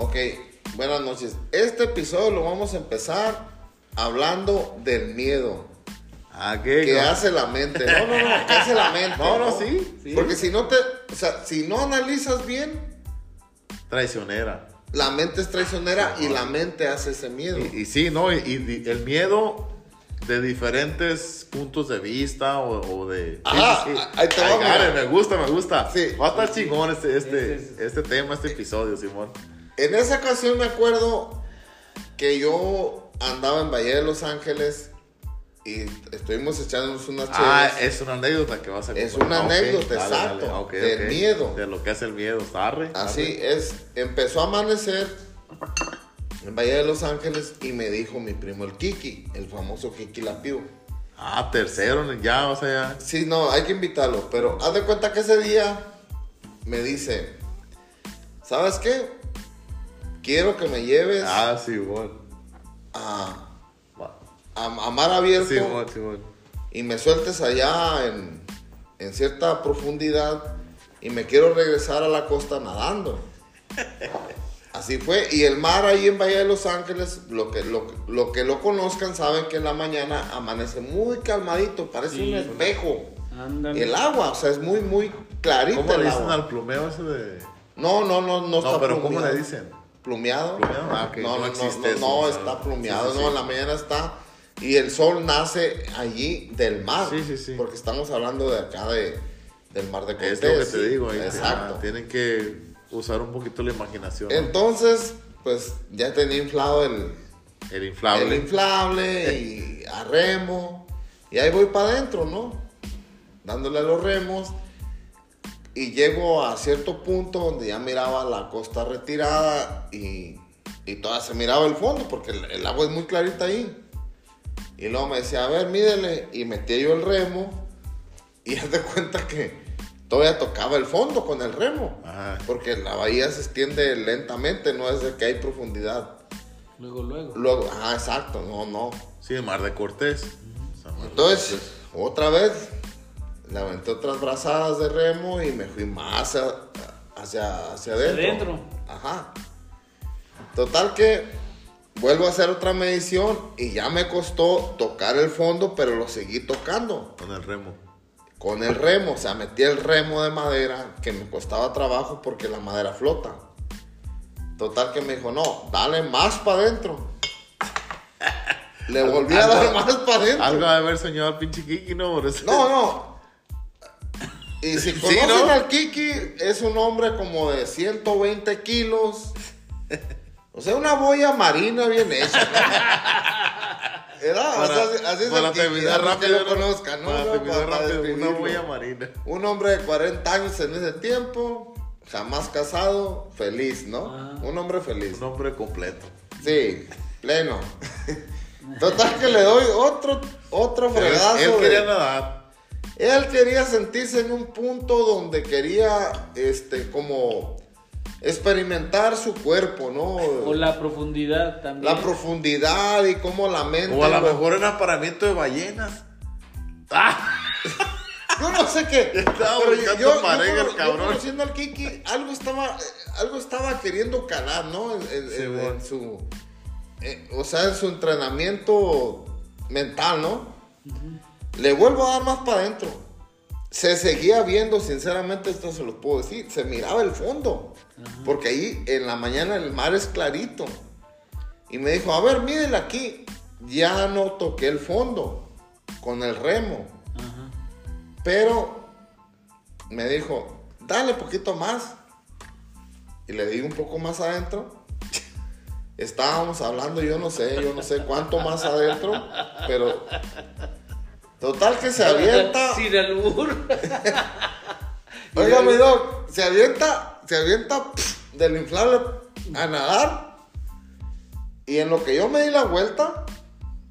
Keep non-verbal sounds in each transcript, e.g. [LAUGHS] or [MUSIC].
Ok, buenas noches. Este episodio lo vamos a empezar hablando del miedo Ah, ¿qué? que No. hace la mente. No, no, no, que hace la mente. [LAUGHS] No, no, sí, sí. Porque si no te, o sea, si no analizas bien, Traicionera. la mente es traicionera Sí, y no. la mente hace ese miedo. Y, y sí, ¿no? Y, y el miedo de diferentes puntos de vista o, o de... Ajá, sí, sí. ahí te va, Ay, Gare, me gusta, me gusta. Sí. Va a estar chingón este, este, Ese es- este tema, este episodio, Simón. En esa ocasión me acuerdo que yo andaba en Valle de Los Ángeles y estuvimos echándonos unas Ah, es una anécdota que vas a Es contar. una Ah, anécdota, exacto, dale, del miedo. De lo que es el miedo, arre. Así arre. es, empezó a amanecer en Valle de Los Ángeles y me dijo mi primo el Kiki, el famoso Kiki Lapío. Ah, tercero, ya, o sea, ya. Sí, no, hay que invitarlo, pero haz de cuenta que ese día me dice, ¿sabes qué? Quiero que me lleves Ah, a, Va. a, a mar abierto Simón, Simón. y me sueltes allá en, en cierta profundidad y me quiero regresar a la costa nadando. [LAUGHS] Así fue. Y el mar ahí en Bahía de Los Ángeles, lo que lo, lo que lo conozcan saben que en la mañana amanece muy calmadito, parece Sí. un espejo. Ándale. El agua, o sea, es muy, muy clarito ¿Cómo le dicen agua. al plumeo ese de.? No, no, no, no está No, pero ¿cómo le dicen? ¿Plumeado? ¿Plumeado? Ah, No, no, no no, existe no, eso, está plumeado, sí, sí, no, en la mañana está. Y el sol nace allí del mar. Sí, sí, sí. Porque estamos hablando de acá de, del mar de Cortés. Es lo que te digo, ahí, Exacto. tienen que usar un poquito la imaginación. Entonces, pues ya tenía inflado el, el inflable. el inflable y a remo. Y ahí voy para adentro, ¿no? Dándole a los remos. Y llego a cierto punto donde ya miraba la costa retirada y, y todavía se miraba el fondo porque el, el agua es muy clarita ahí. Y luego me decía, a ver, mídele. Y metía yo el remo y [LAUGHS] haz de cuenta que todavía tocaba el fondo con el remo. Ajá. Porque la bahía se extiende lentamente, no es de que hay profundidad. Luego, luego. Luego, ah, exacto, no, no. Sí, el mar de Cortés. Mar de Entonces, otra vez, le aventé otras brazadas de remo y me fui más hacia, hacia, hacia adentro. adentro. Ajá. Total que vuelvo a hacer otra medición y ya me costó tocar el fondo, pero lo seguí tocando Con el remo. con el remo. O sea, metí el remo de madera que me costaba trabajo porque la madera flota. Total que me dijo, no, dale más para adentro. [LAUGHS] Le volví a dar más para adentro. Algo de haber soñado al pinche Kiki, ¿no? Por eso- No, no. Y si Sí, conocen ¿no? al Kiki, es un hombre como de 120 kilos. O sea, una boya marina bien hecha. ¿no? Era, o sea, así- es para el terminar que lo ¿no? conozcan, ¿no? Para terminar para- para rápido, una boya marina. Un hombre de 40 años en ese tiempo, jamás casado, feliz, ¿no? Ah. Un hombre feliz. Un hombre completo. Sí, pleno. [LAUGHS] Total que le doy otro, otro fregazo. Él, él de- quería nadar. Él quería sentirse en un punto donde quería, este, como experimentar su cuerpo, ¿no? O la profundidad también. La profundidad y cómo la mente. O a lo mejor era aparamiento de ballenas. Yo no sé qué. Estaba pero buscando pareja, el cabrón. conociendo al Kiki, algo estaba, algo estaba queriendo calar, ¿no? En, en- Sí, en- bueno. en su, eh, o sea, en su entrenamiento mental, ¿no? Le vuelvo a dar más para adentro. Se seguía viendo, sinceramente, esto se lo puedo decir. Se miraba el fondo. Porque ahí en la mañana el mar es clarito. Y me dijo, a ver, mídele aquí. Ya no toqué el fondo con el remo. Ajá. Pero me dijo, dale poquito más. Y le di un poco más adentro. [LAUGHS] Estábamos hablando, yo no sé, yo no sé cuánto más adentro, pero total que se avienta. [LAUGHS] Sin albur. [LAUGHS] Oiga, mi doc, se avienta, se avienta del inflable a nadar. Y en lo que yo me di la vuelta,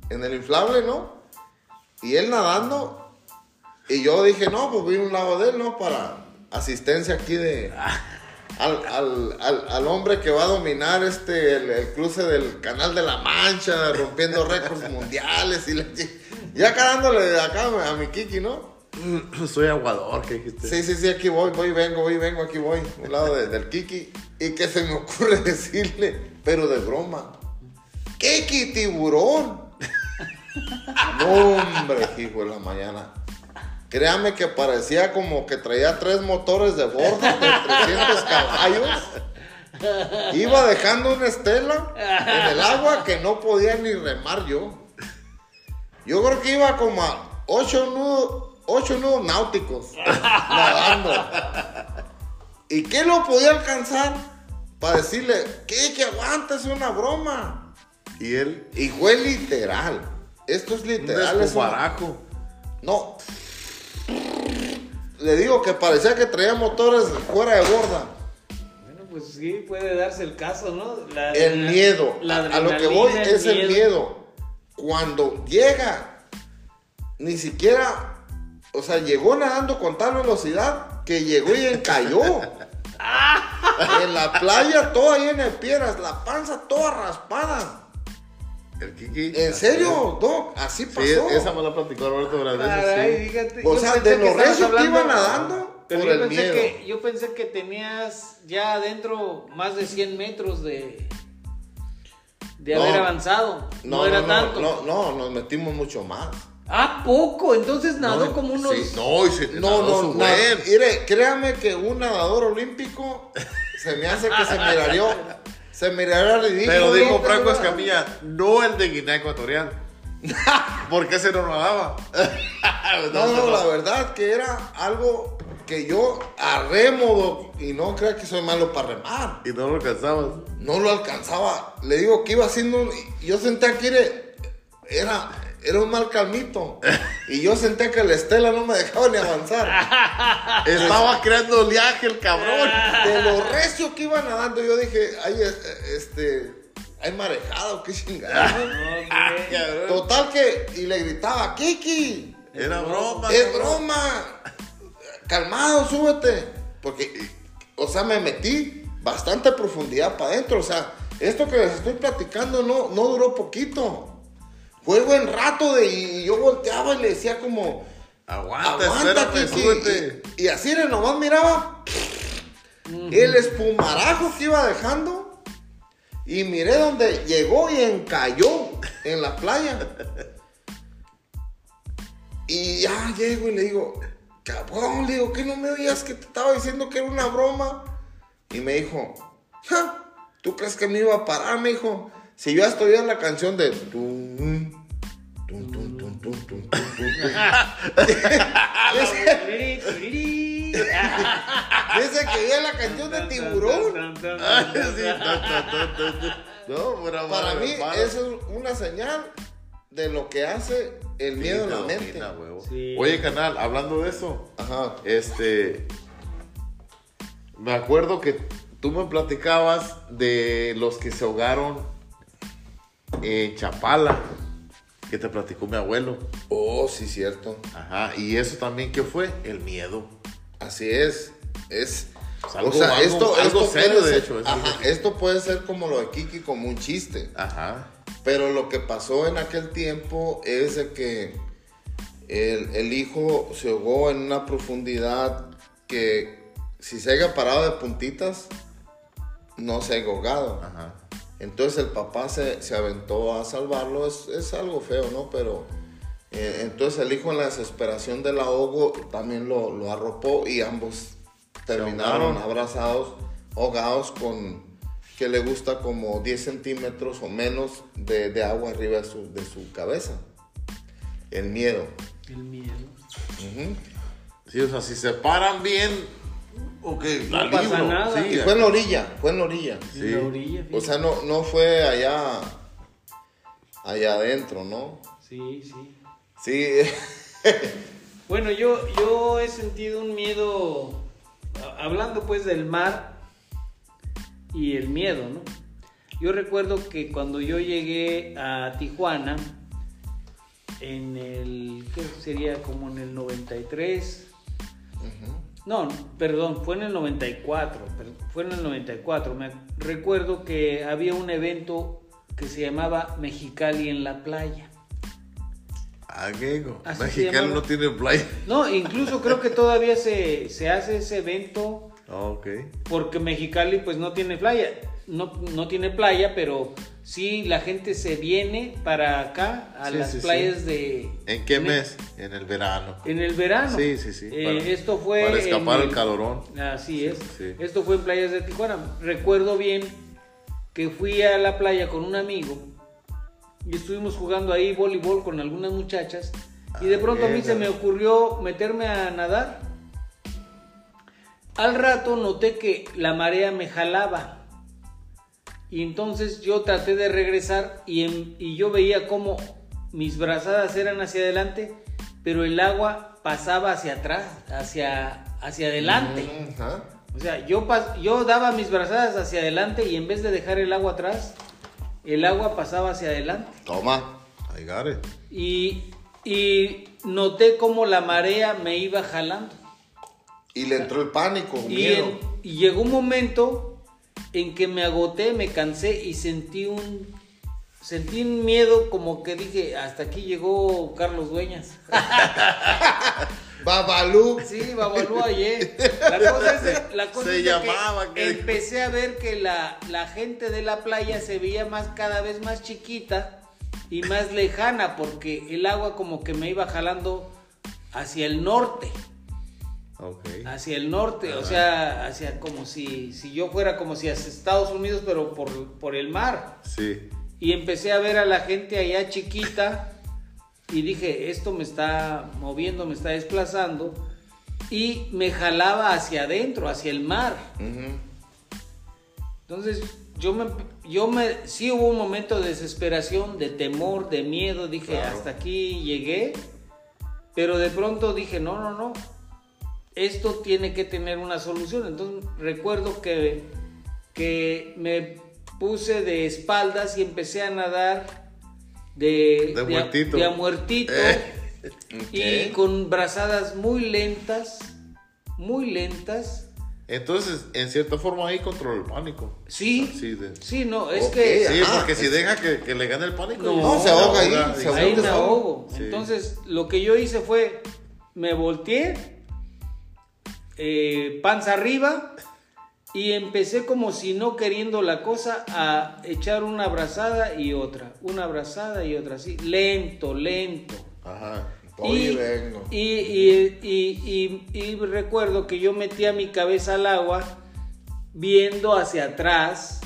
en el inflable, ¿no? Y él nadando. Y yo dije, no, pues a un lado de él, ¿no? Para asistencia aquí de. [LAUGHS] Al, al- al- al hombre que va a dominar este el, el cruce del canal de la Mancha, rompiendo récords mundiales y la ya carándole de acá a mi Kiki, ¿no? [CLEARS THROAT] Soy aguador, ¿qué dijiste? Sí, sí, sí, aquí voy, voy, vengo, voy, vengo, aquí voy. Un lado de- del Kiki. Y que se me ocurre [LAUGHS] decirle, pero de broma, ¡Kiki tiburón! no, hombre, hijo de la mañana. Créame que parecía como que traía tres motores de borda de 300 caballos. Iba dejando una estela en el agua que no podía ni remar yo. Yo creo que iba como a ocho nudos, ocho nudos náuticos nadando. ¿Y qué lo podía alcanzar? Para decirle, ¿qué? Que aguanta, es una broma. Y él, Y fue literal. Esto es un literal. es una- descubarajo. No. Le digo que parecía que traía motores fuera de borda. Bueno, pues sí, puede darse el caso, ¿no? La El miedo. la A, a lo que voy es el miedo. Cuando llega, ni siquiera, o sea, llegó nadando con tal velocidad que llegó y encalló. [LAUGHS] en la playa, toda llena de piedras, la panza toda raspada. El Kiki. ¿En serio, Doc? Así Sí, pasó. esa me la platicó Roberto. Caray, sí. O sea, de que lo estabas recio que iba nadando Pero por yo el pensé miedo. que yo pensé que tenías ya adentro más de 100 metros de de No. haber avanzado. No, era tanto. No, no, nos metimos mucho más. Ah, poco. Entonces nadó No, como unos. sí, no, y se No, nadó no, su no. buen. Mire, créame que un nadador olímpico se me hace que se miraría, se miraría ridículo. Pero dijo. Franco Escamilla, no el de Guinea Ecuatorial. [LAUGHS] Porque ese no nadaba. [LAUGHS] No, no, la verdad que era algo que yo a remo, y no crea que soy malo para remar. Y no lo alcanzabas. No lo alcanzaba. Le digo que iba haciendo. un- Yo sentía que era, era, era un mal calmito. [LAUGHS] Y yo sentía que la estela no me dejaba ni avanzar. [LAUGHS] Estaba creando oleaje el cabrón. De lo recio que iba nadando, yo dije, ay, este. Hay marejado, qué chingada. [LAUGHS] Total que. Y le gritaba, Kiki, Era broma. es broma. Calmado, súbete. Porque, o sea, me metí bastante profundidad para adentro. O sea, esto que les estoy platicando no, no duró poquito. Fue buen rato de. Y yo volteaba y le decía como. Aguanta, Aguanta, Kiki. súbete. Y, y así nomás miraba el espumarajo que iba dejando. Y miré donde llegó y encalló en la playa. Y ya llego y le digo, cabrón, le digo, que no me oías que te estaba diciendo que era una broma? Y me dijo, "Ja, ¿tú crees que me iba a parar? Me dijo, si yo hasta oía la canción de... tum, tum, tum, tum, tum, tum, tum, tum". [LAUGHS] Dice- Turiri, turiri. Dice que oía la canción de tiburón. No, Para mí, eso es una señal de lo que hace el miedo en la domina, mente. huevo. Sí. Oye, canal, hablando de eso, Ajá. este. Me acuerdo que tú me platicabas de los que se ahogaron en Chapala, que te platicó mi abuelo. Oh, sí, cierto. Ajá, y eso también, ¿qué fue? El miedo. Así es. Es. Es algo- o sea, algo- esto, algo esto serio, puede de ser- hecho, es ajá, esto puede ser como lo de Kiki, como un chiste. Ajá. Pero lo que pasó en aquel tiempo es de que el, el hijo se ahogó en una profundidad que si se haya parado de puntitas, no se haya ahogado. Ajá. Entonces el papá se, se aventó a salvarlo, es, es algo feo, ¿no? Pero eh, entonces el hijo en la desesperación del ahogo también lo, lo arropó y ambos terminaron abrazados, ahogados con que le gusta como 10 centímetros o menos de, de agua arriba de su, de su cabeza. El miedo. El miedo. Sí, o sea, si se paran bien, ok, No la pasa libro. nada. Sí, Y fue en la orilla, fue en la orilla. Sí. En la orilla. O sea, no, no fue allá, allá adentro, ¿no? Sí, sí. Sí, [LAUGHS] Bueno, yo, yo he sentido un miedo, hablando pues del mar y el miedo, ¿no? Yo recuerdo que cuando yo llegué a Tijuana, en el, ¿qué sería? Como en el 93, no, perdón, fue en el 94, per- fue en el 94. Me recuerdo que había un evento que se llamaba Mexicali en la playa. Ah, llamaba. no tiene playa. No, incluso creo que todavía se, se hace ese evento Ok. porque Mexicali pues no tiene playa, no, no tiene playa, pero sí la gente se viene para acá a Sí, las sí, sí. playas de... ¿En qué en el- mes? En el verano. En el verano. Sí, sí, sí. Eh, para- esto fue... Para escapar en al el- calorón. Así es. Sí. Esto fue en playas de Tijuana. Recuerdo bien que fui a la playa con un amigo y estuvimos jugando ahí voleibol con algunas muchachas y de pronto a mí se me ocurrió meterme a nadar. Al rato noté que la marea me jalaba y entonces yo traté de regresar y, en- y yo veía como mis brazadas eran hacia adelante, pero el agua pasaba hacia atrás, hacia, hacia adelante. Ajá. O sea, yo, pas- yo daba mis brazadas hacia adelante y en vez de dejar el agua atrás, el agua pasaba hacia adelante. Toma. I got it. Y, y noté como la marea me iba jalando. Y le entró el pánico, Y, miedo. en- y llegó un momento en que me agoté, me cansé y sentí un, sentí un miedo como que dije, hasta aquí llegó Carlos Dueñas. [LAUGHS] Babalú. Sí, Babalú ayer. La cosa es, de- la cosa Se es de llamaba, que que- empecé a ver que la, la gente de la playa se veía más cada vez más chiquita y más lejana porque el agua como que me iba jalando hacia el norte, Ok. hacia el norte, o sea, hacia como si, si yo fuera como si hacia Estados Unidos pero por, por el mar. Sí. Y empecé a ver a la gente allá chiquita y dije, esto me está moviendo, me está desplazando. Y me jalaba hacia adentro, hacia el mar. Entonces yo me, yo me, sí hubo un momento de desesperación, de temor, de miedo. Dije, Claro. hasta aquí llegué. Pero de pronto dije, no, no, no. Esto tiene que tener una solución. Entonces recuerdo que, que me puse de espaldas y empecé a nadar de, De muertito. de a muertito. Eh. Y con brazadas muy lentas, muy lentas. Entonces, en cierta forma ahí controla el pánico. Sí, Sí, de- sí, no, es que... Sí, Ajá, porque si deja que, que le gane el pánico. No, No, se ahoga ahí, se ahoga. Ahí me solo. ahogo. Sí. Entonces, lo que yo hice fue, me volteé, eh, panza arriba, y empecé como si no queriendo la cosa a echar una abrazada y otra, una abrazada y otra, así, lento, lento. Ajá. Y vengo. y, y- y- y- y recuerdo que yo metía mi cabeza al agua viendo hacia atrás.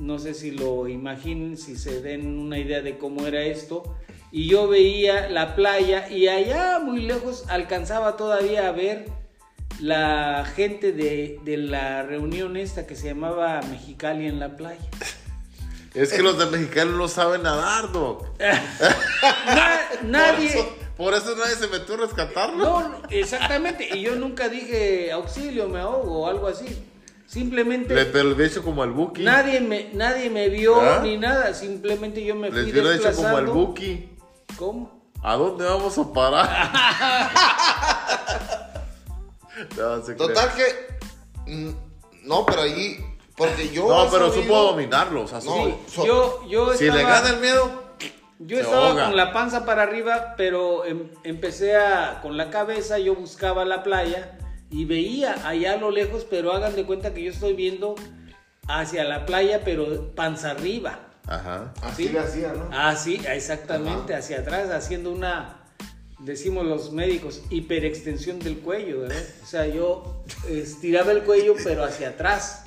No sé si lo imaginen, si se den una idea de cómo era esto. Y yo veía la playa y allá muy lejos alcanzaba todavía a ver la gente de, de la reunión esta que se llamaba Mexicali en la playa. Es que los de mexicanos no saben nadar, Doc. [LAUGHS] Na- nadie... Por eso, por eso nadie se metió a rescatarlo. No, exactamente. Y yo nunca dije auxilio, me ahogo o algo así. Simplemente Le, pero le he hecho como al Buki. nadie me, nadie me vio ¿Ah? ni nada. Simplemente yo me fui Les hecho como al. Buki. ¿Cómo? ¿A dónde vamos a parar? [LAUGHS] no, se Total que. mm, No, pero allí. Porque yo. No, pero sabido- supo dominarlo. O sea, No, sí. so- Yo, yo Si estaba, le gana el miedo, yo se estaba ahoga. con la panza para arriba, pero em- empecé a con la cabeza. Yo buscaba la playa y veía allá a lo lejos, pero hagan de cuenta que yo estoy viendo hacia la playa, pero panza arriba. Ajá. Así le hacía, ¿no? Ah, sí, exactamente, hacia atrás, haciendo una, decimos los médicos, hiperextensión del cuello, ¿verdad? O sea, yo estiraba el cuello, pero hacia atrás,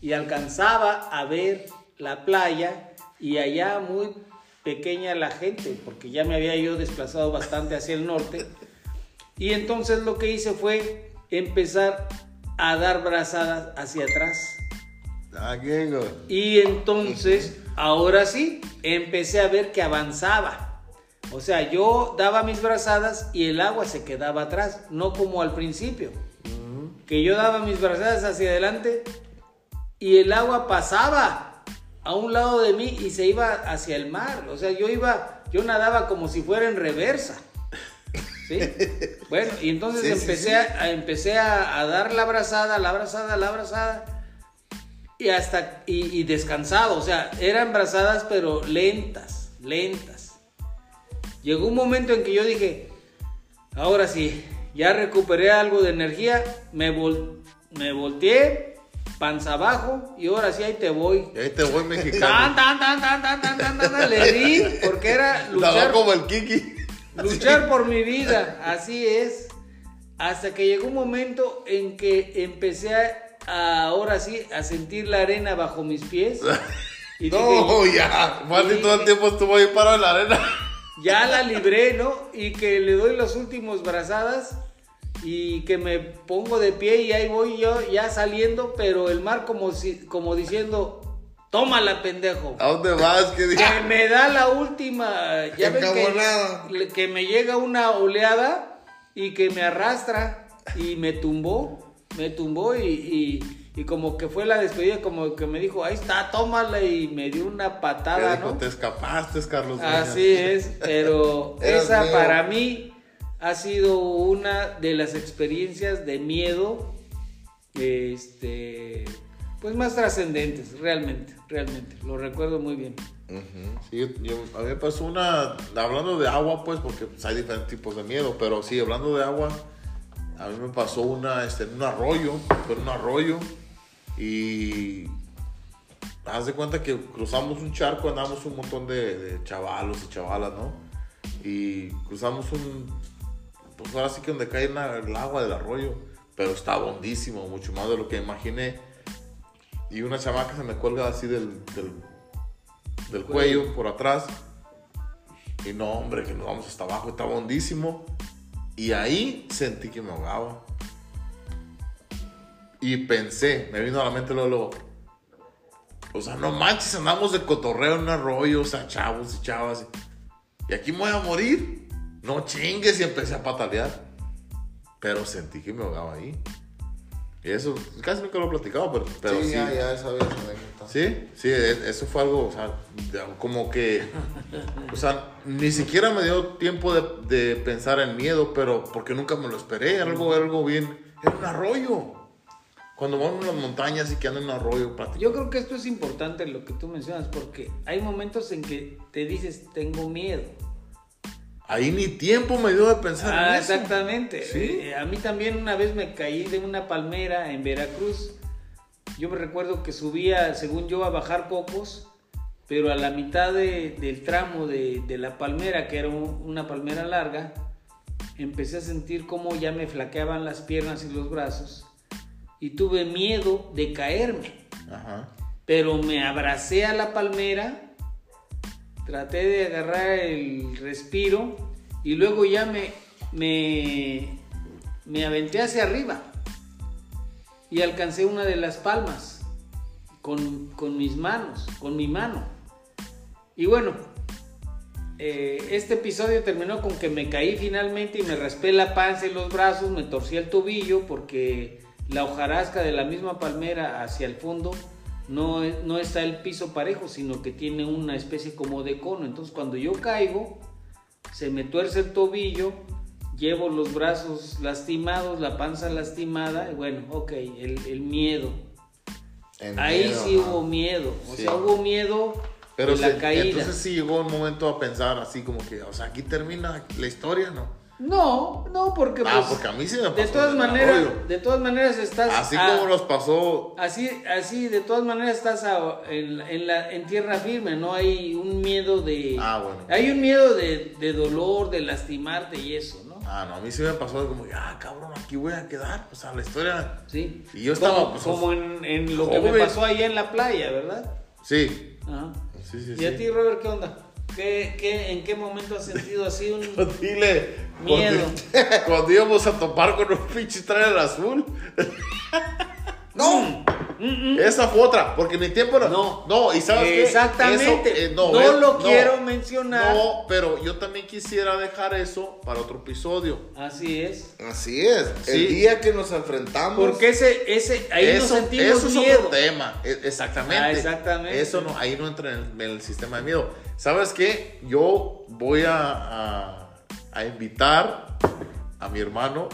y alcanzaba a ver la playa, y allá muy pequeña la gente, porque ya me había yo desplazado bastante hacia el norte, y entonces lo que hice fue empezar a dar brazadas hacia atrás. Ah. Y entonces, ahora sí, empecé a ver que avanzaba. O sea, yo daba mis brazadas y el agua se quedaba atrás, no como al principio. Que yo daba mis brazadas hacia adelante y el agua pasaba a un lado de mí y se iba hacia el mar. O sea, yo iba, yo nadaba como si fuera en reversa. [LAUGHS] ¿Sí? Bueno, y entonces Sí, empecé, sí. A, empecé a, a dar la abrazada, la abrazada, la abrazada y hasta y, y descansado, o sea, eran brazadas pero lentas, lentas. Llegó un momento en que yo dije, ahora sí, ya recuperé algo de energía, me, vol me volteé, panza abajo, y ahora sí ahí te voy. Y ahí te voy [LAUGHS] mexicano. Tan, tan, tan, tan, tan, tan, tan, tan, le di, porque era [LAUGHS] luchar. como el Kiki. [LAUGHS] Luchar por mi vida, así es. Hasta que llegó un momento en que empecé a, ahora sí a sentir la arena bajo mis pies. Y no, dije, ya. Martín todo el tiempo estuvo ahí parado en la arena ya la libré, ¿no? Y que le doy las últimas brazadas y que me pongo de pie y ahí voy yo ya saliendo, pero el mar como, si, como diciendo, tómala, pendejo. ¿A dónde vas? ¿Qué Que me da la última, ya ven que, que me llega una oleada y que me arrastra y me tumbó, me tumbó y, y- y como que fue la despedida, como que me dijo, ahí está, tómala y me dio una patada, dijo, ¿no? te escapaste, Carlos. Peña". Así es, pero [LAUGHS] esa para mí ha sido una de las experiencias de miedo, este, pues más trascendentes, realmente, realmente, lo recuerdo muy bien. Sí, yo, yo- a mí me pasó una, hablando de agua, pues, porque pues, hay diferentes tipos de miedo, pero sí, hablando de agua, a mí me pasó una, este, en un arroyo, fue un arroyo, y haz de cuenta que cruzamos un charco, andamos un montón de, de chavalos y chavalas, ¿no? Y cruzamos un, pues ahora sí que donde cae el agua del arroyo, pero estaba hondísimo, mucho más de lo que imaginé. Y una chamaca se me cuelga así del, del, del cuello por atrás. Y no, hombre, que nos vamos hasta abajo, estaba hondísimo. Y ahí sentí que me ahogaba. Y pensé, me vino a la mente luego, luego, o sea, no manches, andamos de cotorreo en un arroyo, o sea, chavos y chavas. Y aquí me voy a morir. No chingues y empecé a patalear. Pero sentí que me ahogaba ahí. Y eso, casi nunca lo he platicado, pero, pero sí, sí. ya, ya sabía esa anécdota. Sí, sí, e- eso fue algo, o sea, como que, o sea, ni siquiera me dio tiempo de, de pensar en miedo, pero porque nunca me lo esperé, algo, algo bien, era un arroyo. Cuando vamos a las montañas y que andan en un arroyo, prácticamente. Yo creo que esto es importante lo que tú mencionas, porque hay momentos en que te dices, tengo miedo. Ahí ni tiempo me dio de pensar Ah, en eso. exactamente. Sí. Eh, a mí también una vez me caí de una palmera en Veracruz. Yo me recuerdo que subía, según yo, a bajar cocos, pero a la mitad de- del tramo de, de la palmera, que era un- una palmera larga, empecé a sentir cómo ya me flaqueaban las piernas y los brazos y tuve miedo de caerme. Ajá. Pero me abracé a la palmera, traté de agarrar el respiro y luego ya me, me, me aventé hacia arriba y alcancé una de las palmas con, con mis manos, con mi mano. Y bueno, eh, este episodio terminó con que me caí finalmente y me raspé la panza y los brazos, me torcí el tobillo porque la hojarasca de la misma palmera hacia el fondo no, no está el piso parejo, sino que tiene una especie como de cono. Entonces cuando yo caigo, se me tuerce el tobillo, llevo los brazos lastimados, la panza lastimada, y bueno, ok, el, el miedo. En Ahí miedo, sí ajá. hubo miedo, o Sí. sea, hubo miedo Pero de la se- caída. entonces sí llegó un momento a pensar así como que, o sea, aquí termina la historia, ¿no? No, no, porque Ah, pues, porque a mí sí me pasó. de todas maneras, de todas maneras estás Así a- como nos pasó así, así de todas maneras estás a- en, en la, en tierra firme, no hay un miedo de, Ah, bueno. hay un miedo de, de dolor, de lastimarte y eso, ¿no? Ah, no, a mí sí me pasó como, ah, cabrón, aquí voy a quedar. O sea, la historia. Sí. Y yo estaba, como, pues, como en, en lo que me pasó allá en la playa, ¿verdad? Sí. Ajá. Sí, sí, ¿Y sí. a ti, Robert, qué onda? ¿Qué, qué, ¿En qué momento has sentido así un [LAUGHS] Dile. Miedo. Cuando, [LAUGHS] cuando íbamos a topar con un pinche trailer azul. ¡No! Esa fue otra, porque mi tiempo era. No. No, y sabes qué? Exactamente. Eso, eh, no eh, lo quiero mencionar. No, pero yo también quisiera dejar eso para otro episodio. Así es. Así es. Sí. El día que nos enfrentamos. Porque ese, ese, ahí nos eso, sentimos eso es miedo. otro tema. e- Exactamente. Ah, exactamente. Eso no, ahí no entra en el, en el sistema de miedo. ¿Sabes qué? Yo voy a, a- a invitar a mi hermano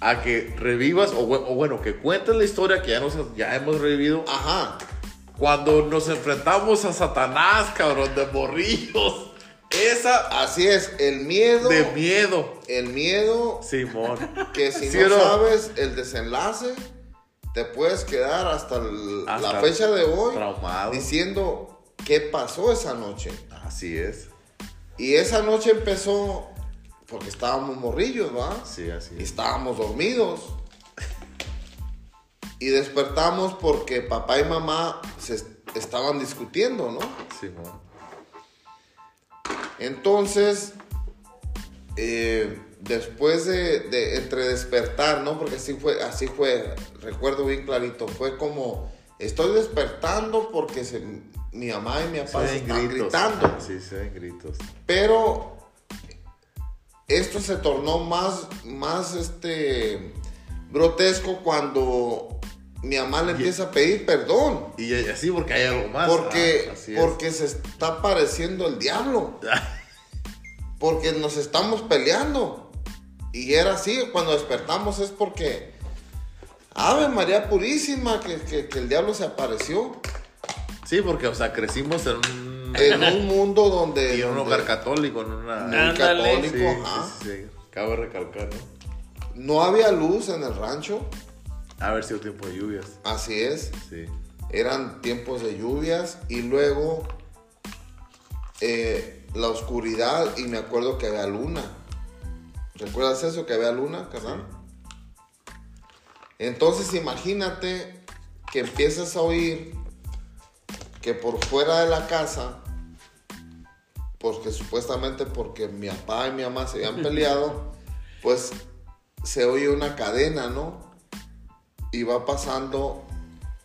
a que revivas, o, o bueno, que cuentes la historia que ya, nos, ya hemos revivido Ajá. cuando nos enfrentamos a Satanás, cabrón, de morrillos. Esa Así es, el miedo. de miedo. El miedo Simón. que si ¿Sí no, sabes el desenlace, te puedes quedar hasta, el- Hasta la fecha de hoy traumado. diciendo qué pasó esa noche. Así es. Y esa noche empezó porque estábamos morrillos, ¿va? Sí, así Y es. estábamos dormidos. Y despertamos porque papá y mamá se est- estaban discutiendo, ¿no? Simón. Entonces, eh, después de, de entre despertar, ¿no? Porque así fue, así fue, recuerdo bien clarito, fue como, estoy despertando porque se- mi mamá y mi papá se están gritos. gritando. Sí, se oyen gritos. Pero esto se tornó más, más este, grotesco cuando mi mamá le empieza a pedir perdón. Y así porque hay algo más. Porque, Ah, porque se está pareciendo el diablo. [LAUGHS] Porque nos estamos peleando. Y era así, cuando despertamos es porque, Ave María Purísima, que, que- que el diablo se apareció Sí, porque, o sea, crecimos en un, en un mundo donde... y en un hogar católico, en una... católico, Sí, ajá. sí, sí, sí. Cabe recalcar, ¿no? No había luz en el rancho, Ha haber sido tiempo de lluvias. así es. Sí. Eran tiempos de lluvias y luego eh, la oscuridad y me acuerdo que había luna. ¿Recuerdas eso? Que había luna, carnal. Entonces imagínate que empiezas a oír que por fuera de la casa, porque supuestamente porque mi papá y mi mamá se habían peleado, pues se oye una cadena, ¿no? Y va pasando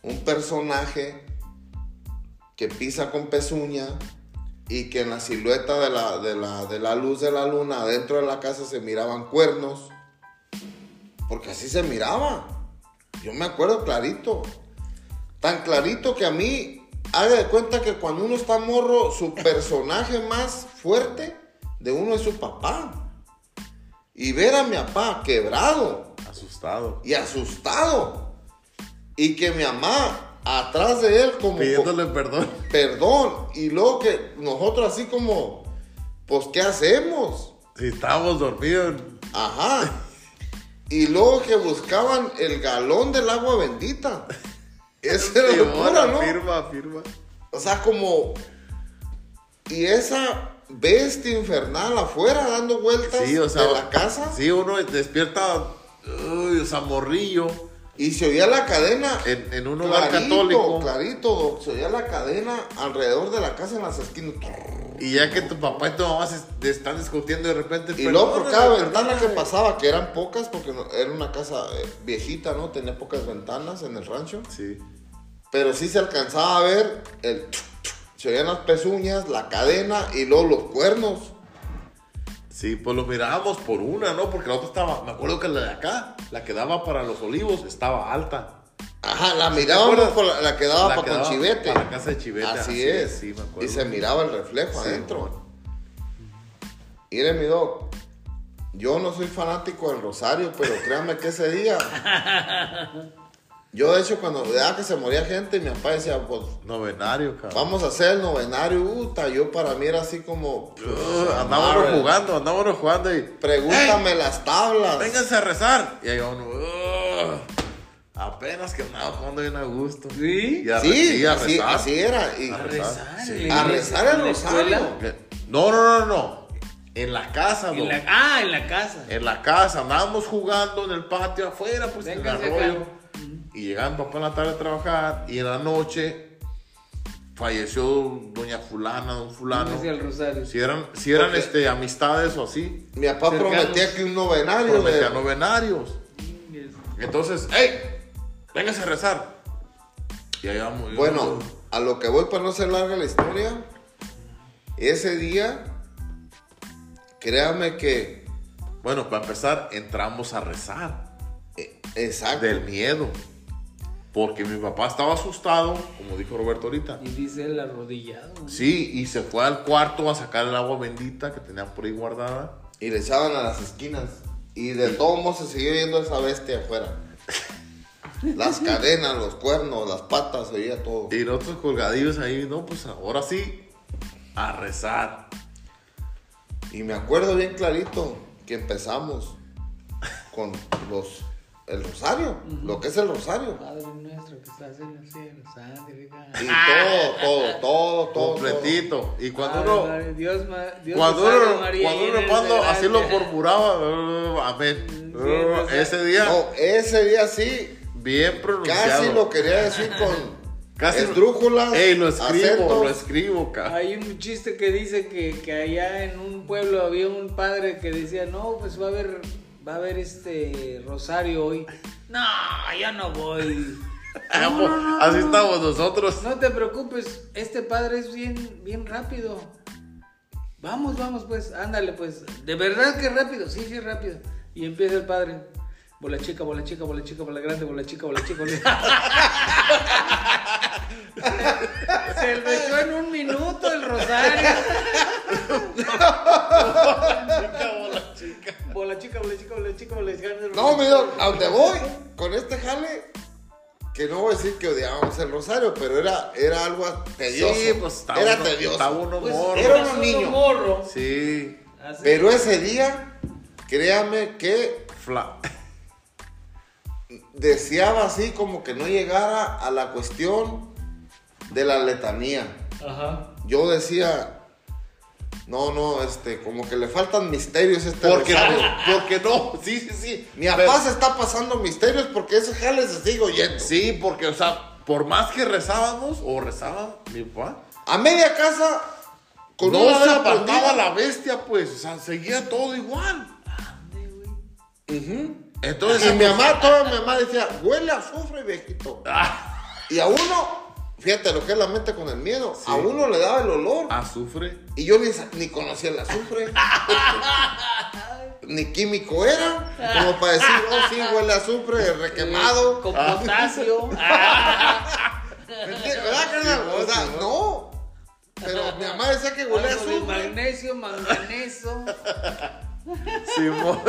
un personaje que pisa con pezuña y que en la silueta de la, de la, de la luz de la luna adentro de la casa se miraban cuernos. Porque así se miraba. Yo me acuerdo clarito. Tan clarito que a mí, haga de cuenta que cuando uno está morro, su personaje más fuerte de uno es su papá. Y ver a mi papá quebrado Asustado. y asustado. Y que mi mamá atrás de él como Pidiéndole perdón. perdón. Y luego que nosotros así como, pues ¿qué hacemos? Si estábamos dormidos. Ajá. Y luego que buscaban el galón del agua bendita. [LAUGHS] Esa era Sí, locura, ¿no? Firma, firma. O sea, como... Y esa bestia infernal afuera dando vueltas Sí, o sea. de la casa. Sí, uno despierta. Uy, o sea, morrillo. Y se oía la cadena. En, en un hogar clarito, católico. Clarito, se oía la cadena alrededor de la casa en las esquinas. Y ya que tu papá y tu mamá se están discutiendo de repente. Y luego por cada ventana que pasaba, que eran pocas, porque era una casa eh, viejita, ¿no? Tenía pocas ventanas en el rancho. Sí. Pero sí se alcanzaba a ver el... Se oían las pezuñas, la cadena y luego los cuernos. Sí, pues lo mirábamos por una, ¿no? Porque la otra estaba. Me acuerdo que la de acá, la que daba para los olivos, estaba alta. Ajá, la mirábamos por la, la que daba para con chivete. para la casa de Chivete, Así, así es. es, sí, me acuerdo. y se miraba el reflejo Sí, adentro. Mire, mi doc, yo no soy fanático del rosario, pero créanme que ese día. Yo, de hecho, cuando veía que se moría gente, mi papá decía, pues Novenario, cabrón. vamos a hacer el novenario. Uta, yo para mí era así como. Uh, andábamos jugando, andábamos jugando y. Pregúntame las tablas. Vénganse a rezar. Y ahí uno. Apenas que andaba jugando bien a gusto. ¿Sí? Y a, Sí, y a así, rezar. así era. Y, A A rezar, sí. A rezar el rosario. No, no, no, no. En la casa, En la- ah, en la casa. En la casa, andábamos jugando en el patio afuera, pues en el arroyo. Y llegaba mi papá en la tarde a trabajar y en la noche falleció doña fulana, don fulano. Hacia el rosario. Si eran, si eran Porque- este, amistades o así, mi papá Cercanos. prometía que un novenario. prometían de- novenarios. Entonces, ¡hey! Véngase a rezar. Y ahí vamos. Bueno, a lo que voy para no ser larga la historia, ese día, créame que, Bueno, para empezar, entramos a rezar eh, exacto, del miedo. Porque mi papá estaba asustado, como dijo Roberto ahorita. Y dice el arrodillado. ¿no? Sí, y se fue al cuarto a sacar el agua bendita que tenían por ahí guardada. y le echaban a las esquinas, y de todos modos se siguió viendo esa bestia afuera. [LAUGHS] Las cadenas, los cuernos, las patas, se oía todo. Y nosotros colgadillos ahí, no, pues ahora sí, a rezar. Y me acuerdo bien clarito que empezamos con los el rosario, lo que es el rosario. Padre nuestro que estás en los cielos, santificado. Y todo, todo, todo, todo. Completito. Y cuando Ave uno. María, Dios, ma- Dios Cuando uno, María, cuando uno cuando así lo murmuraba, uh, [LAUGHS] amén. Sí, Uh, entonces- ese día. No, ese día sí, bien pronunciado. casi lo quería decir con [LAUGHS] Casi esdrújulas, Ey, lo escribo, acentos. lo escribo, ca. Hay un chiste que dice que, que allá en un pueblo había un padre que decía, no, pues va a haber, va a haber este rosario hoy. No, yo no voy. [LAUGHS] Ah, No, no, no, así no. estamos nosotros. No te preocupes, este padre es bien, bien rápido. Vamos, vamos, pues, ándale, pues. De verdad que rápido, sí, sí, rápido. Y empieza el padre. Bola chica, bola chica, bola chica, bola grande, bola chica, bola chica, bola [LAUGHS] Se lo echó en un minuto el rosario. Bola chica, bola chica, bola chica, bola chica. No, mira, a donde voy con este jale, que no voy a decir que odiábamos el rosario, pero era, era algo tedioso. Sí, pues estaba era uno, tedioso. estaba uno Pues, morro. era era un solo niño. morro. Sí. Así. Pero ese día, créame que Fla- deseaba así como que no llegara a la cuestión de la letanía. Ajá. Yo decía, no, no, este, como que le faltan misterios a este Porque rosario. no, [LAUGHS] porque no, sí, sí, sí. Mi papá se está pasando misterios porque ese jale se sigue oyendo. Sí, porque, o sea, por más que rezábamos, o rezaba mi papá, A media casa, con no se apartaba la bestia, pues, o sea, seguía todo igual. Ujú. Entonces, Y mi mamá, toda mi mamá decía, huele a azufre, viejito. Ah, Y a uno, fíjate lo que es la mente con el miedo, a uno le daba el olor. azufre. Y yo ni, ni conocía el azufre. [LAUGHS] ni químico era. Como para decir, oh, sí, huele a azufre, requemado. Con potasio. ¿Me [LAUGHS] entiendes? ¿Verdad, carnal? O sea, no. Pero mi mamá decía que huele a azufre. magnesio, manganeso. Simón.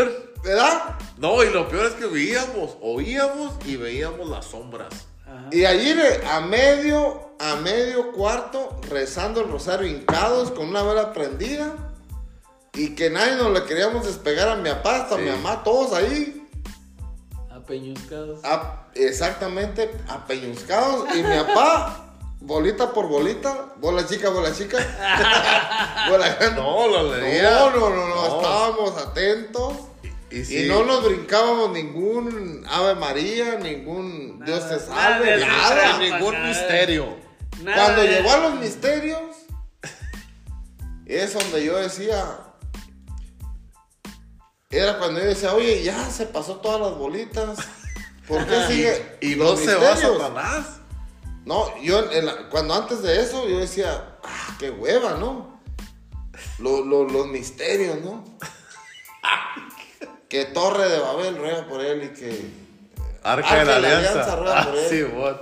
¿Verdad? No, y lo peor es que veíamos, oíamos y veíamos las sombras. Ajá. Y allí a medio, a medio cuarto, rezando el rosario hincados con una vela prendida. Y que nadie nos le queríamos despegar a mi papá, hasta Sí. mi mamá, todos ahí. Apeñuscados. a- exactamente, apeñuscados. Y mi papá, bolita por bolita, bola chica, bola chica. [LAUGHS] bola grande. No, lo leía. No, no, no, no, estábamos atentos. Y, Y sí, no nos brincábamos ningún Ave María, ningún Nada, Dios te nada salve, nada. trampa, ningún nada. misterio. Nada Cuando de- llegó a los misterios, es donde yo decía, era cuando yo decía, oye, ya se pasó todas las bolitas. ¿Por qué [LAUGHS] sigue? Y los no se va? Satanás. No, yo en la- cuando antes de eso yo decía, ah, qué hueva, ¿no? Lo- lo- los misterios, ¿no? [LAUGHS] que Torre de Babel ruega por él y que, Arca de la Arca de la Alianza. Alianza, Ah, por él. sí, what.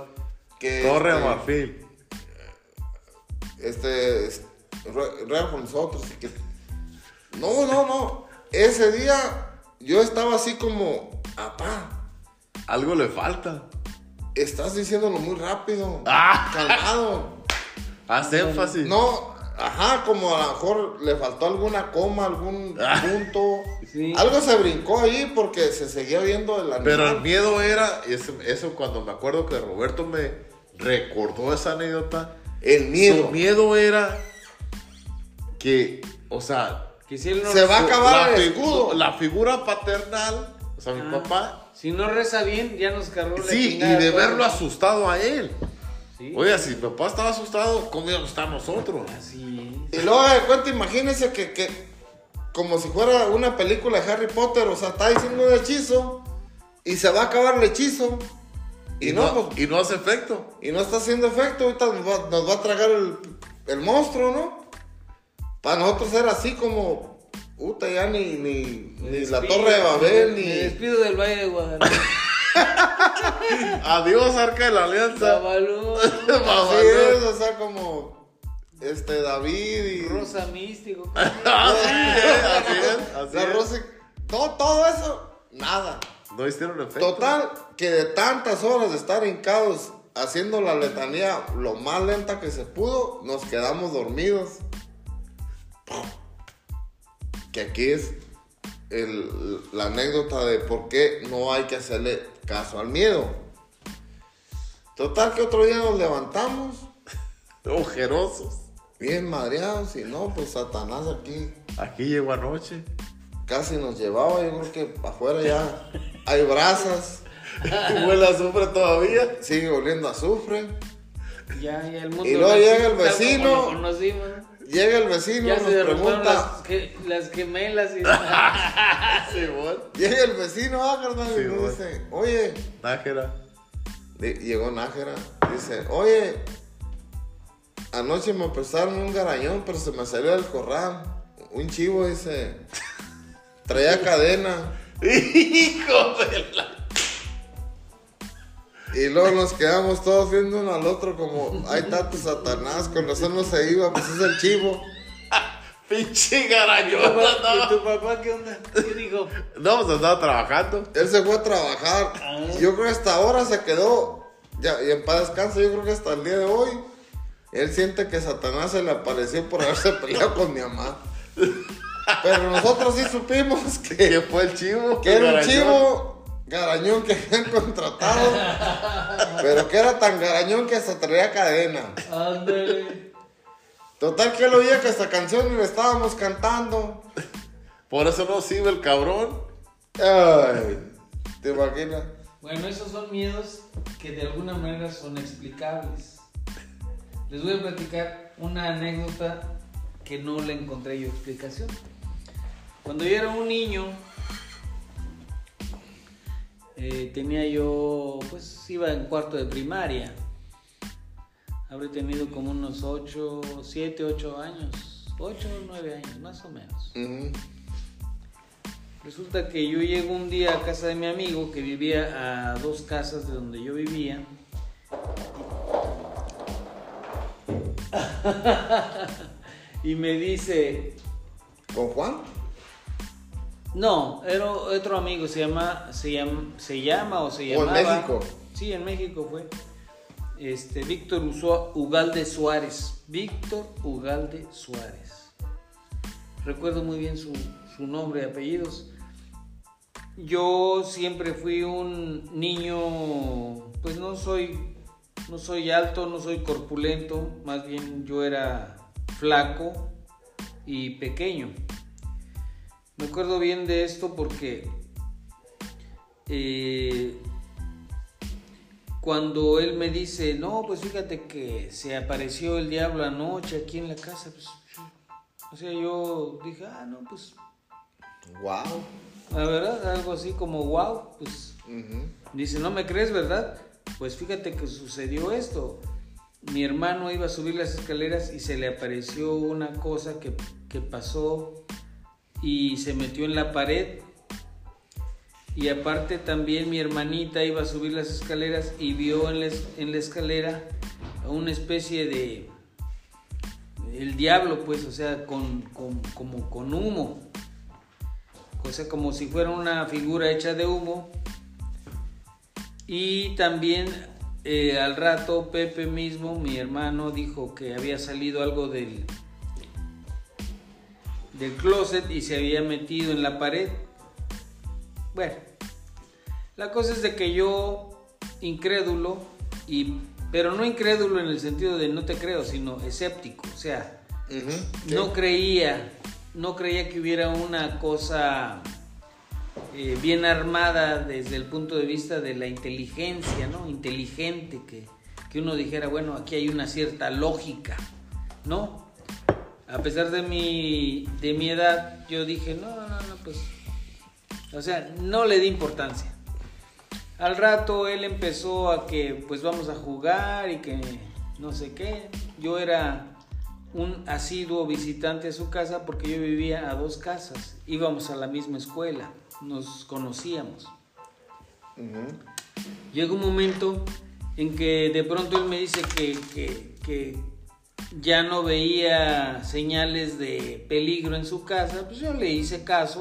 que Torre de este, Marfil. este, es- rue- ruega por nosotros y que... No, no, no. Ese día yo estaba así como, apá, Algo le falta. Estás diciéndolo muy rápido, Ah. calmado. [LAUGHS] Haz énfasis. No, ajá, como a lo mejor le faltó alguna coma, algún Ah. punto. Sí. Algo se brincó ahí porque se seguía viendo el animal. Pero el miedo era, eso, eso cuando me acuerdo que Roberto me recordó esa anécdota. El miedo. Su miedo era que, o sea, Que si él no Se va a acabar la, el escudo. la figura paternal, o sea, mi Ah. papá, Si no reza bien, ya nos cargó la sí, y de todo. verlo asustado a él. Sí. Oiga, si mi papá estaba asustado, ¿cómo íbamos a estar nosotros? Así Y luego de cuenta, imagínense que, que como si fuera una película de Harry Potter, o sea, está diciendo un hechizo y se va a acabar el hechizo. Y, no, pues, y no hace efecto. y no está haciendo efecto, ahorita nos va, nos va a tragar el, el monstruo, ¿no? Para nosotros era así como, puta, ya ni, ni, ni la Torre de Babel, ni... Me despido del Valle de Guadalupe. [LAUGHS] Adiós, Arca de la Alianza. Babalú, [LAUGHS] Así es, o sea, como, este, David y... Rosa Místico. [LAUGHS] Así es, así es, así La es. Rosa, todo, todo eso, nada. No hicieron efecto. Total, que de tantas horas de estar hincados haciendo la letanía lo más lenta que se pudo, nos quedamos dormidos. Que aquí es el- la anécdota de por qué no hay que hacerle caso al miedo. Total que otro día nos levantamos [LAUGHS] Ojerosos. bien madreados y no, pues Satanás aquí Aquí llegó anoche. casi nos llevaba. Yo creo que afuera ya hay brasas, [LAUGHS] Huele a azufre todavía. sigue oliendo a azufre. Ya, ya el mundo. Y luego llega el vecino. Llega el vecino, Ya nos se pregunta, las, que- las gemelas y. [LAUGHS] Llega el vecino, ah, carnal, y nos dice, oye, Nájera. Llegó Nájera, dice, oye, anoche me prestaron un garañón, pero se me salió del corral. Un chivo, dice, [LAUGHS] traía cadena. [LAUGHS] Hijo de la. Y luego nos quedamos todos viendo uno al otro como, hay tanto Satanás, con razón no se iba, pues es el chivo. [LAUGHS] Pinche ¿Y garañón. No, tu papá qué onda? ¿Qué dijo? no pues andaba trabajando. Él se fue a trabajar. Ah. Yo creo que hasta ahora se quedó, ya, y en paz descanso, yo creo que hasta el día de hoy, él siente que Satanás se le apareció por haberse [LAUGHS] peleado con mi mamá. Pero nosotros sí supimos que... Que fue el chivo. Que era un Garañón. chivo garañón que habían [LAUGHS] contratado, pero que era tan garañón que hasta traía cadena. Ándale. Total que él oía que esta canción le estábamos cantando. Por eso no sirve el cabrón. Ay, ¿te imaginas? Bueno, esos son miedos que de alguna manera son explicables. Les voy a platicar una anécdota que no le encontré yo explicación. Cuando yo era un niño, eh, tenía yo, pues iba en cuarto de primaria. Habré tenido como unos 8, 7, 8 años. 8 o 9 años, más o menos. Resulta que yo llego un día a casa de mi amigo que vivía a dos casas de donde yo vivía. [LAUGHS] y me dice, ¿Con Juan? No, era otro amigo, se llama, se llama, se llama o se ¿O en llamaba. México? Sí, en México fue. Este, Víctor Ugalde Suárez. Víctor Ugalde Suárez. Recuerdo muy bien su, su nombre y apellidos. Yo siempre fui un niño, pues no soy, no soy alto, no soy corpulento, más bien yo era flaco y pequeño. Me acuerdo bien de esto porque eh, cuando él me dice, no, pues fíjate que se apareció el diablo anoche aquí en la casa, pues, o sea, yo dije, ah, no, pues, Wow. la verdad, algo así como, wow, pues, dice, no me crees, ¿verdad? Pues fíjate que sucedió esto. Mi hermano iba a subir las escaleras y se le apareció una cosa que, que pasó y se metió en la pared. Y aparte también mi hermanita iba a subir las escaleras y vio en la, escalera una especie de... El diablo, pues, o sea, con, con- como con humo. O sea, como si fuera una figura hecha de humo. Y también eh, al rato Pepe mismo, mi hermano, dijo que había salido algo del, del closet y se había metido en la pared. Bueno, la cosa es de que yo, incrédulo, y, pero no incrédulo en el sentido de no te creo, sino escéptico, o sea, no creía, no creía que hubiera una cosa eh, bien armada desde el punto de vista de la inteligencia, ¿no? Inteligente, que, que uno dijera, bueno, aquí hay una cierta lógica, ¿no? A pesar de mi, de mi edad, yo dije, no, no, no, pues, o sea, no le di importancia. Al rato él empezó a que, pues vamos a jugar y que no sé qué. Yo era un asiduo visitante a su casa porque yo vivía a dos casas. Íbamos a la misma escuela, nos conocíamos. Ujú. Llega un momento en que de pronto él me dice que, que- que ya no veía señales de peligro en su casa, pues yo le hice caso.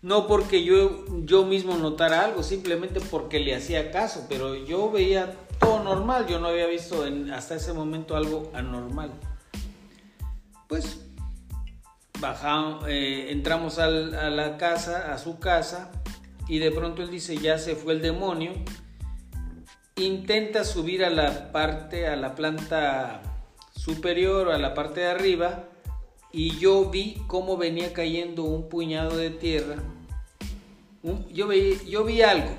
No porque yo, yo mismo notara algo, simplemente porque le hacía caso, pero yo veía todo normal, yo no había visto hasta ese momento algo anormal. Pues bajamos, eh, entramos a la casa, a su casa, y de pronto él dice, ya se fue el demonio. Intenta subir a la parte, a la planta superior, a la parte de arriba, y yo vi cómo venía cayendo un puñado de tierra. Yo, vi, yo vi algo,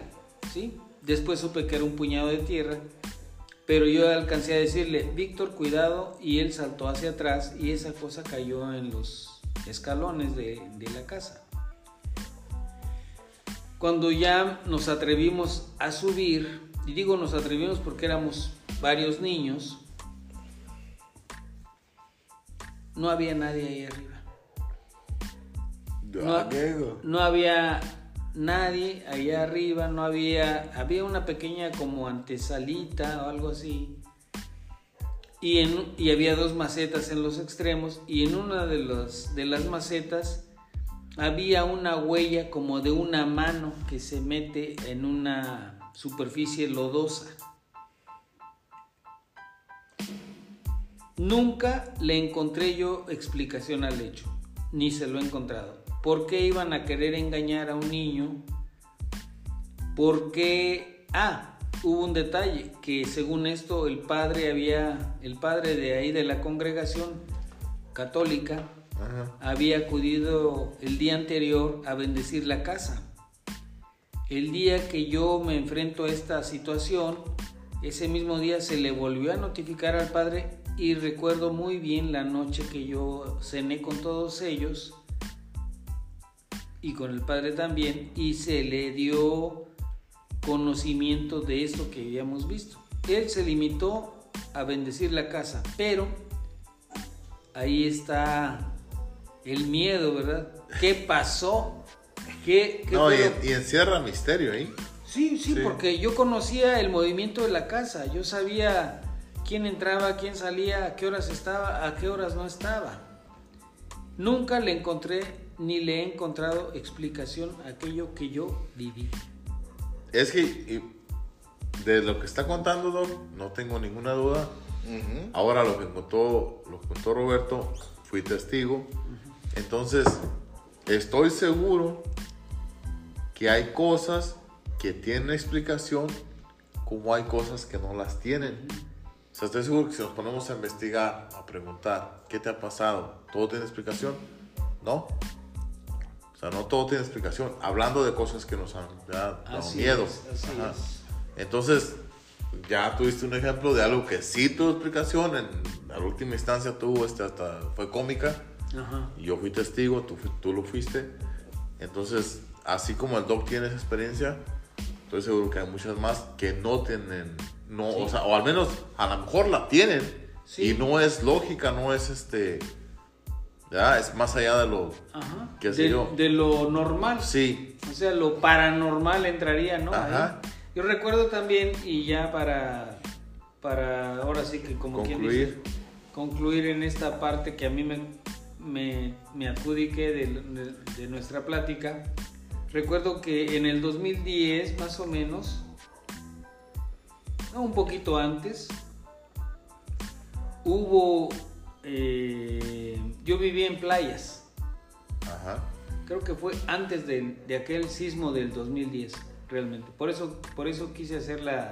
¿sí? Después supe que era un puñado de tierra, pero yo alcancé a decirle, Víctor, cuidado, y él saltó hacia atrás y esa cosa cayó en los escalones de la casa. Cuando ya nos atrevimos a subir, y digo nos atrevimos porque éramos varios niños, no había nadie ahí arriba. No, no había nadie allá arriba, no había, había una pequeña como antesalita o algo así. Y, en, y había dos macetas en los extremos y en una de, los, de las macetas había una huella como de una mano que se mete en una superficie lodosa. Nunca le encontré yo explicación al hecho, ni se lo he encontrado. ¿Por qué iban a querer engañar a un niño? ¿Por qué? Ah, hubo un detalle que según esto el padre había, el padre de ahí de la congregación católica Ajá. había acudido el día anterior a bendecir la casa. El día que yo me enfrento a esta situación, ese mismo día se le volvió a notificar al padre y recuerdo muy bien la noche que yo cené con todos ellos y con el padre también y se le dio conocimiento de esto que habíamos visto. Él se limitó a bendecir la casa, pero ahí está el miedo, ¿verdad? ¿Qué pasó? ¿Qué, qué No, y, encierra misterio ahí. Sí, sí, Sí. porque yo conocía el movimiento de la casa, yo sabía quién entraba, quién salía, a qué horas estaba, a qué horas no estaba. Nunca le encontré ni le he encontrado explicación a aquello que yo viví. Es que y de lo que está contando, Doc, no tengo ninguna duda. Ujú. Ahora lo que contó, lo que contó Roberto, fui testigo. Entonces, estoy seguro que hay cosas que tienen explicación, como hay cosas que no las tienen. O sea, estoy seguro que si nos ponemos a investigar, a preguntar, ¿qué te ha pasado? ¿Todo tiene explicación? No. O sea, no todo tiene explicación. Hablando de cosas que nos han dado miedo. es. Entonces, ya tuviste un ejemplo de algo que sí tuvo explicación. En la última instancia tuvo, este, hasta fue cómica. Ajá. Y yo fui testigo, tú, tú lo fuiste. Entonces, así como el doc tiene esa experiencia, estoy seguro que hay muchas más que no tienen, no, o sea, o al menos a lo mejor la tienen. Sí. Y no es lógica, no es este, ya, es más allá de lo, Ajá. ¿Qué sé de, yo? de lo normal. sí, O sea, lo paranormal entraría, ¿no? Ajá. Ahí. Yo recuerdo también, y ya para, para ahora sí que como quien Concluir. dice, concluir en esta parte que a mí me, me, me adjudique de, de- de nuestra plática, recuerdo que en el 2010, más o menos, no, un poquito antes, hubo, eh, yo vivía en playas, ajá, Creo que fue antes del- de, aquel sismo del 2010, realmente. Por eso, por eso quise hacerla,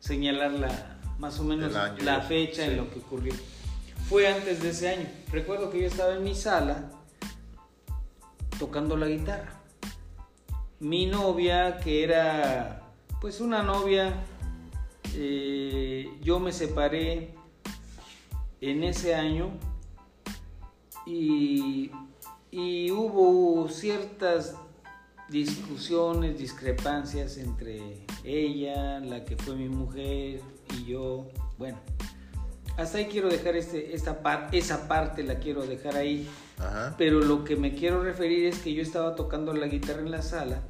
señalar la, más o menos año, la fecha sí. en lo que ocurrió. Fue antes de ese año. Recuerdo que yo estaba en mi sala tocando la guitarra. Mi novia, que era pues una novia, eh, yo me separé en ese año y, y hubo ciertas discusiones, discrepancias entre ella, la que fue mi mujer y yo. Bueno, hasta ahí quiero dejar este, esta par- esa parte la quiero dejar ahí. ajá. Pero lo que me quiero referir es que yo estaba tocando la guitarra en la sala.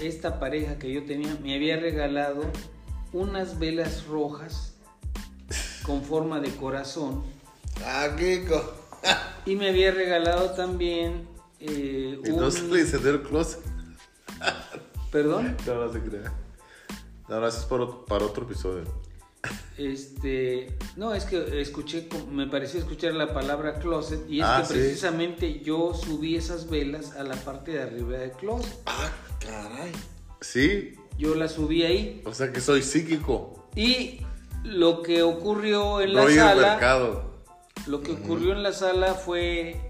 Esta pareja que yo tenía me había regalado unas velas rojas con forma de corazón Ah, Kiko. y me había regalado también eh, Y un... no se le encendió el closet. Perdón. No, no se crea. No, no, eso es para, otro- para otro episodio. Este, no, es que escuché, me pareció escuchar la palabra closet y es Ah, que sí. precisamente yo subí esas velas a la parte de arriba del closet. Ah, caray. Sí, Yo las subí ahí o sea que soy psíquico. y lo que ocurrió en la sala, Mercado. lo que ocurrió en la sala fue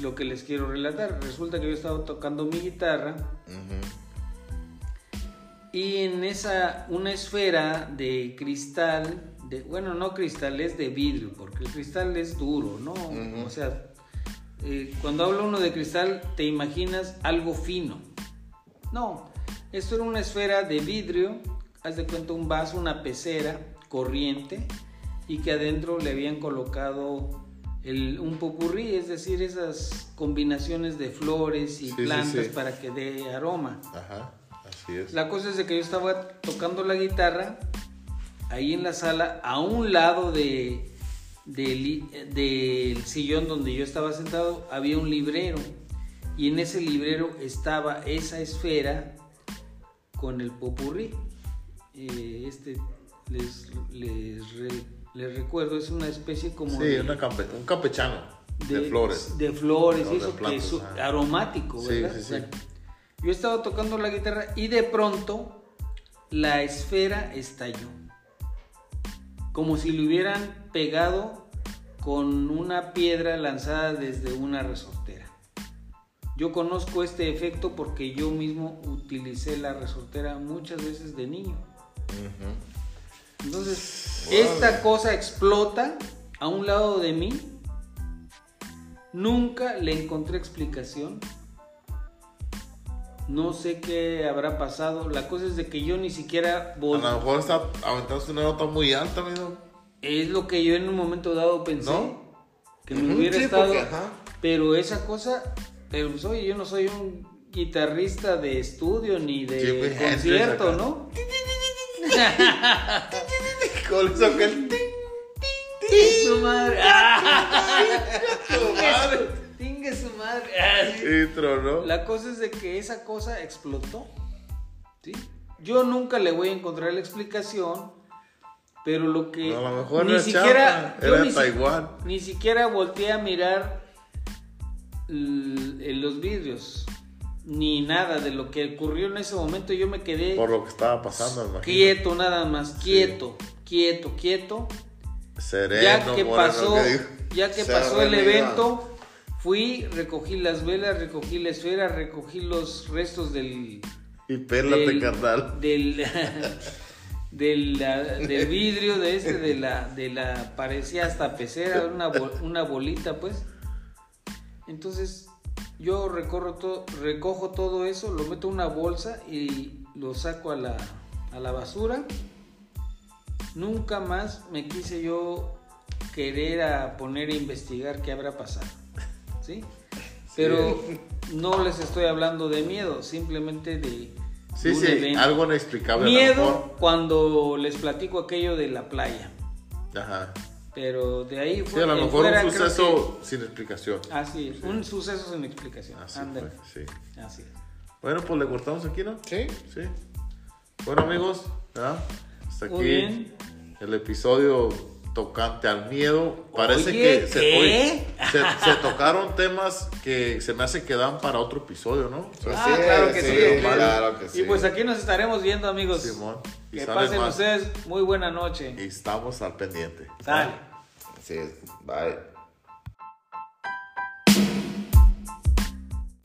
lo que les quiero relatar. Resulta que yo estaba tocando mi guitarra y en esa una esfera de cristal, de, bueno, no cristal, es de vidrio, porque el cristal es duro, ¿no? O sea, eh, cuando habla uno de cristal, te imaginas algo fino. No, esto era una esfera de vidrio, haz de cuenta un vaso, una pecera corriente, y que adentro le habían colocado el- un popurrí, es decir, esas combinaciones de flores y Sí, sí, plantas sí. para que dé aroma. Ajá, así es. La cosa es de que yo estaba tocando la guitarra ahí en la sala, a un lado de, del- sillón donde yo estaba sentado, había un librero. Y en ese librero estaba esa esfera con el popurrí. Eh, este, les, les, re- les recuerdo, es una especie como Sí, de, una campe- un campechano de, flores. de flores, No, eso que es aromático, Sí, ¿verdad? sí, sí. Bueno, yo estaba tocando la guitarra y de pronto la esfera estalló. Como si le hubieran pegado con una piedra lanzada desde una resortera. Yo conozco este efecto porque yo mismo utilicé la resortera muchas veces de niño. Entonces, esta cosa explota a un lado de mí. Nunca le encontré explicación. No sé qué habrá pasado. La cosa es de que yo ni siquiera A vol- lo mejor está aventándose una nota muy alta, amigo. Es lo que yo en un momento dado pensé. ¿No? Que me hubiera sí, estado. porque. Pero esa cosa. Pero pues, oye, yo no soy un guitarrista de estudio ni de concierto. ¿no? [LAUGHS] Con eso [LAUGHS] su madre. [LAUGHS] Su- Tingue su madre. [LAUGHS] Sí. intro, ¿no? La cosa es de que esa cosa explotó. ¿sí? Yo nunca le voy a encontrar la explicación, pero lo que A lo mejor ni era siquiera chapa, era ni, si- Taiwán. ni siquiera volteé a mirar en los vidrios ni nada de lo que ocurrió en ese momento. Yo me quedé Por lo que estaba pasando, quieto nada más, quieto, quieto, quieto. Sereno, ya que pasó, ¿qué dijo? ya que Se pasó el evento, fui, recogí las velas, recogí la esfera, recogí los restos del Y pélate, del, carnal. del, [LAUGHS] del, la- del vidrio de este de la de la parecía hasta pecera una, una bolita pues. Entonces yo recorro todo recojo todo eso lo meto en una bolsa y lo saco a la, a la basura. Nunca más me quise yo querer a poner a investigar qué habrá pasado ¿sí? pero no les estoy hablando de miedo simplemente de Sí, de un sí, evento. algo inexplicable. a lo Miedo mejor. cuando les platico aquello de la playa. Ajá. Pero de ahí Sí, fue. a lo mejor fuera un suceso sin explicación. así es, un suceso sin explicación. Así fue, sí. Así es. Bueno, pues le cortamos aquí, ¿no? Sí. Sí. Bueno, amigos, hasta aquí Muy bien. el episodio tocante al miedo. Parece Oye, que se, se, se tocaron temas que se me hace que dan para otro episodio, ¿no? Ah, sí, claro que sí, sí, claro que sí. Y pues aquí nos estaremos viendo, amigos. Simón. Y Que pasen más. ustedes muy buena noche. Y estamos al pendiente. Sale. Sí, bye.